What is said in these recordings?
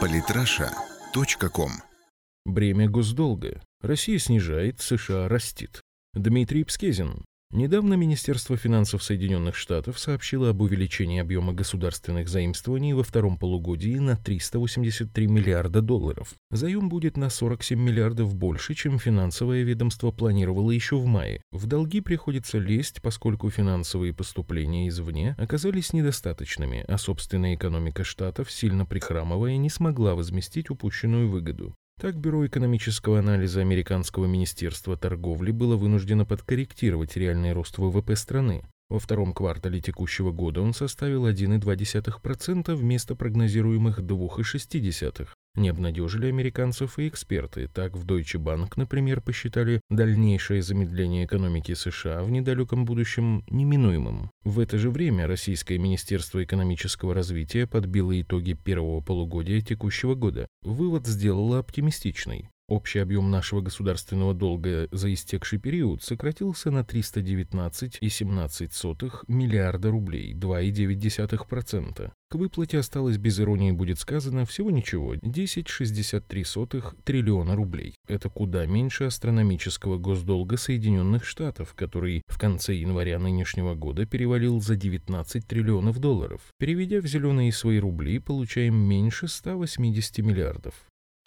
Политраша.ком Бремя госдолга. Россия снижает, США растит. Дмитрий Пскезин, Недавно Министерство финансов Соединенных Штатов сообщило об увеличении объема государственных заимствований во втором полугодии на 383 миллиарда долларов. Заем будет на 47 миллиардов больше, чем финансовое ведомство планировало еще в мае. В долги приходится лезть, поскольку финансовые поступления извне оказались недостаточными, а собственная экономика штатов, сильно прихрамывая, не смогла возместить упущенную выгоду. Так, Бюро экономического анализа Американского министерства торговли было вынуждено подкорректировать реальный рост ВВП страны. Во втором квартале текущего года он составил 1,2% вместо прогнозируемых 2,6%. Не обнадежили американцев и эксперты. Так, в Deutsche Bank, например, посчитали дальнейшее замедление экономики США в недалеком будущем неминуемым. В это же время Российское Министерство экономического развития подбило итоги первого полугодия текущего года. Вывод сделало оптимистичный. Общий объем нашего государственного долга за истекший период сократился на 319,17 миллиарда рублей, 2,9%. К выплате осталось, без иронии будет сказано, всего ничего, 10,63 триллиона рублей. Это куда меньше астрономического госдолга Соединенных Штатов, который в конце января нынешнего года перевалил за 19 триллионов долларов. Переведя в зеленые свои рубли, получаем меньше 180 миллиардов.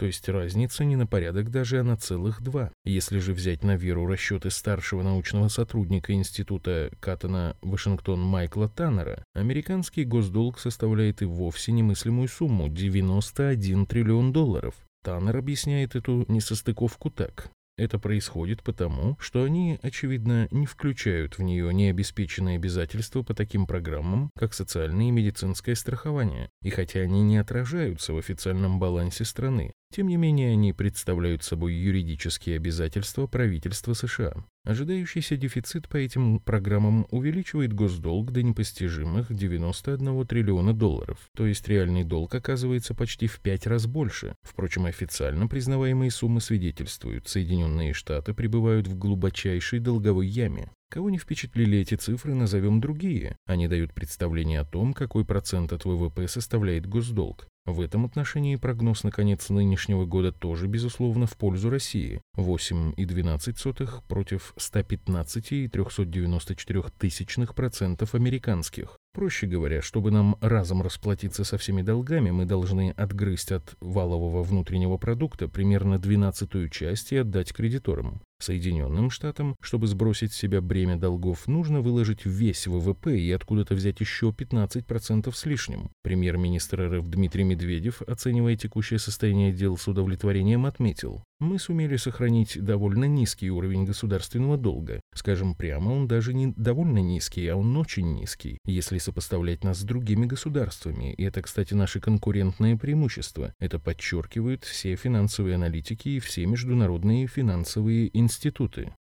То есть разница не на порядок даже, а на целых два. Если же взять на веру расчеты старшего научного сотрудника Института Каттона Вашингтон Майкла Таннера, американский госдолг составляет и вовсе немыслимую сумму – 91 триллион долларов. Таннер объясняет эту несостыковку так. Это происходит потому, что они, очевидно, не включают в нее необеспеченные обязательства по таким программам, как социальное и медицинское страхование, и хотя они не отражаются в официальном балансе страны, тем не менее, они представляют собой юридические обязательства правительства США. Ожидающийся дефицит по этим программам увеличивает госдолг до непостижимых 91 триллиона долларов, то есть реальный долг оказывается почти в пять раз больше. Впрочем, официально признаваемые суммы свидетельствуют, Соединенные Штаты пребывают в глубочайшей долговой яме. Кого не впечатлили эти цифры, назовем другие. Они дают представление о том, какой процент от ВВП составляет госдолг. В этом отношении прогноз на конец нынешнего года тоже, безусловно, в пользу России. 8,12 против 115,394 процентов американских. Проще говоря, чтобы нам разом расплатиться со всеми долгами, мы должны отгрызть от валового внутреннего продукта примерно двенадцатую часть и отдать кредиторам. Соединенным Штатам, чтобы сбросить с себя бремя долгов, нужно выложить весь ВВП и откуда-то взять еще 15% с лишним. Премьер-министр РФ Дмитрий Медведев, оценивая текущее состояние дел с удовлетворением, отметил, мы сумели сохранить довольно низкий уровень государственного долга. Скажем прямо, он даже не довольно низкий, а он очень низкий, если сопоставлять нас с другими государствами. И это, кстати, наше конкурентное преимущество. Это подчеркивают все финансовые аналитики и все международные финансовые институты.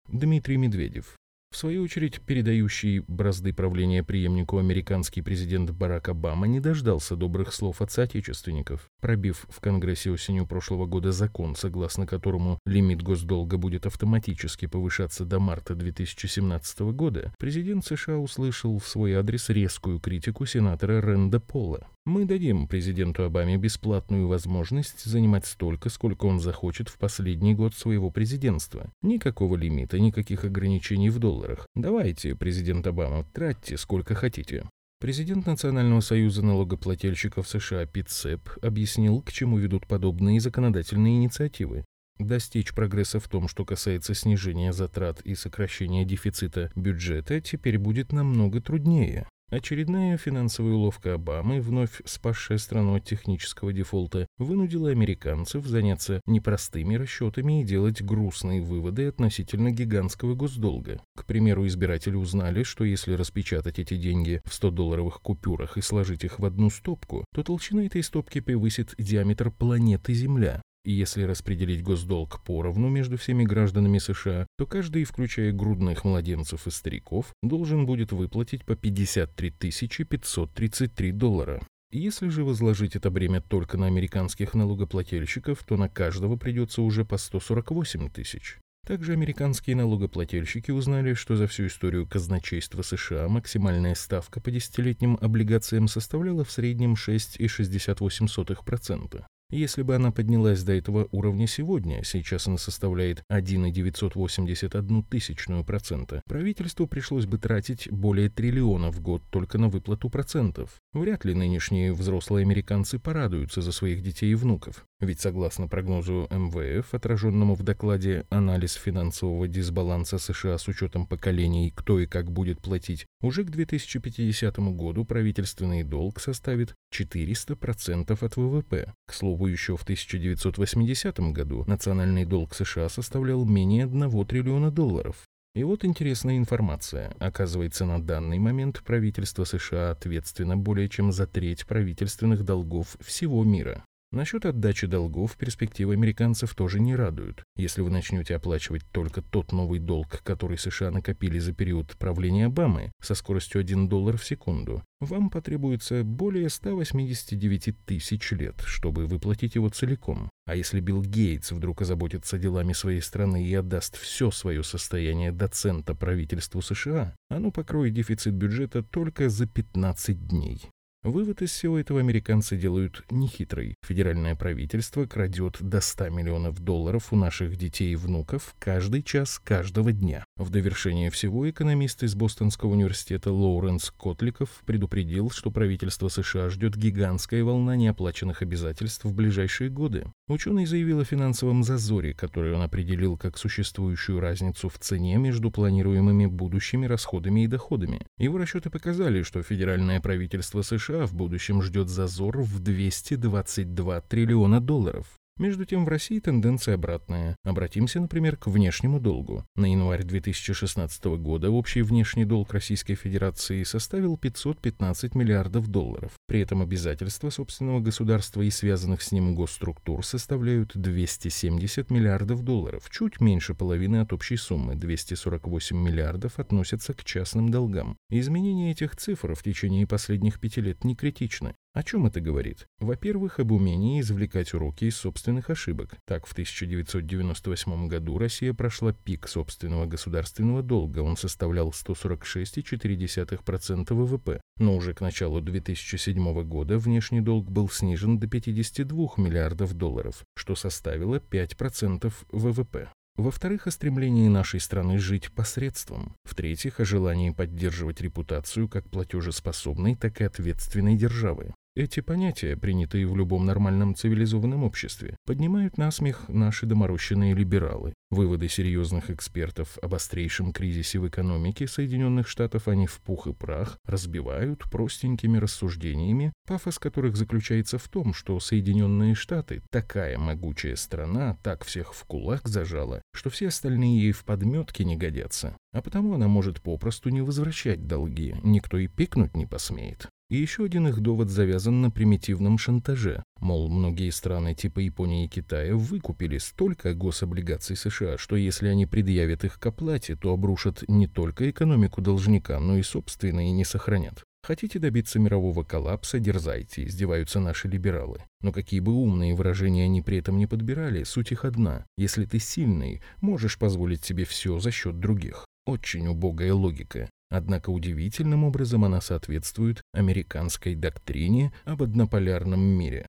Дмитрий Медведев. В свою очередь, передающий бразды правления преемнику американский президент Барак Обама не дождался добрых слов от соотечественников. Пробив в Конгрессе осенью прошлого года закон, согласно которому лимит госдолга будет автоматически повышаться до марта 2017 года, президент США услышал в свой адрес резкую критику сенатора Ренда Пола. Мы дадим президенту Обаме бесплатную возможность занимать столько, сколько он захочет в последний год своего президентства. Никакого лимита, никаких ограничений в долларах. Давайте, президент Обама, тратьте сколько хотите. Президент Национального союза налогоплательщиков США Пит Сэп объяснил, к чему ведут подобные законодательные инициативы. Достичь прогресса в том, что касается снижения затрат и сокращения дефицита бюджета, теперь будет намного труднее. Очередная финансовая уловка Обамы, вновь спасшая страну от технического дефолта, вынудила американцев заняться непростыми расчетами и делать грустные выводы относительно гигантского госдолга. К примеру, избиратели узнали, что если распечатать эти деньги в 100-долларовых купюрах и сложить их в одну стопку, то толщина этой стопки превысит диаметр планеты Земля. И если распределить госдолг поровну между всеми гражданами США, то каждый, включая грудных младенцев и стариков, должен будет выплатить по 53 533 доллара. Если же возложить это бремя только на американских налогоплательщиков, то на каждого придется уже по 148 тысяч. Также американские налогоплательщики узнали, что за всю историю казначейства США максимальная ставка по десятилетним облигациям составляла в среднем 6,68%. Если бы она поднялась до этого уровня сегодня, сейчас она составляет 1,981 тысячную процента, правительству пришлось бы тратить более триллиона в год только на выплату процентов. Вряд ли нынешние взрослые американцы порадуются за своих детей и внуков. Ведь согласно прогнозу МВФ, отраженному в докладе «Анализ финансового дисбаланса США с учетом поколений, кто и как будет платить», уже к 2050 году правительственный долг составит 400% от ВВП. К слову, еще в 1980 году национальный долг США составлял менее 1 триллиона долларов. И вот интересная информация. Оказывается, на данный момент правительство США ответственно более чем за треть правительственных долгов всего мира. Насчет отдачи долгов перспективы американцев тоже не радуют. Если вы начнете оплачивать только тот новый долг, который США накопили за период правления Обамы со скоростью 1 доллар в секунду, вам потребуется более 189 тысяч лет, чтобы выплатить его целиком. А если Билл Гейтс вдруг озаботится делами своей страны и отдаст все свое состояние до цента правительству США, оно покроет дефицит бюджета только за 15 дней. Вывод из всего этого американцы делают нехитрый. Федеральное правительство крадет до 100 миллионов долларов у наших детей и внуков каждый час каждого дня. В довершение всего экономист из Бостонского университета Лоуренс Котликов предупредил, что правительство США ждет гигантская волна неоплаченных обязательств в ближайшие годы. Ученый заявил о финансовом зазоре, который он определил как существующую разницу в цене между планируемыми будущими расходами и доходами. Его расчеты показали, что федеральное правительство США США в будущем ждет зазор в 222 триллиона долларов. Между тем в России тенденция обратная. Обратимся, например, к внешнему долгу. На январь 2016 года общий внешний долг Российской Федерации составил 515 миллиардов долларов. При этом обязательства собственного государства и связанных с ним госструктур составляют 270 миллиардов долларов, чуть меньше половины от общей суммы, 248 миллиардов относятся к частным долгам. Изменение этих цифр в течение последних пяти лет не критичны. О чем это говорит? Во-первых, об умении извлекать уроки из собственных ошибок. Так, в 1998 году Россия прошла пик собственного государственного долга, он составлял 146,4% ВВП. Но уже к началу 2007 года внешний долг был снижен до 52 миллиардов долларов, что составило 5% ВВП. Во-вторых, о стремлении нашей страны жить посредством. В-третьих, о желании поддерживать репутацию как платежеспособной, так и ответственной державы. Эти понятия, принятые в любом нормальном цивилизованном обществе, поднимают на смех наши доморощенные либералы. Выводы серьезных экспертов об острейшем кризисе в экономике Соединенных Штатов они в пух и прах разбивают простенькими рассуждениями, пафос которых заключается в том, что Соединенные Штаты такая могучая страна, так всех в кулак зажала, что все остальные ей в подметке не годятся. А потому она может попросту не возвращать долги, никто и пикнуть не посмеет. И еще один их довод завязан на примитивном шантаже. Мол, многие страны типа Японии и Китая выкупили столько гособлигаций США, что если они предъявят их к оплате, то обрушат не только экономику должника, но и собственные не сохранят. Хотите добиться мирового коллапса, дерзайте, издеваются наши либералы. Но какие бы умные выражения они при этом не подбирали, суть их одна. Если ты сильный, можешь позволить себе все за счет других. Очень убогая логика. Однако удивительным образом она соответствует американской доктрине об однополярном мире.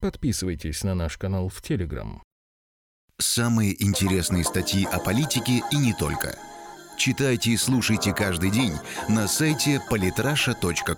Подписывайтесь на наш канал в Телеграм. Самые интересные статьи о политике и не только. Читайте и слушайте каждый день на сайте polytrasha.com.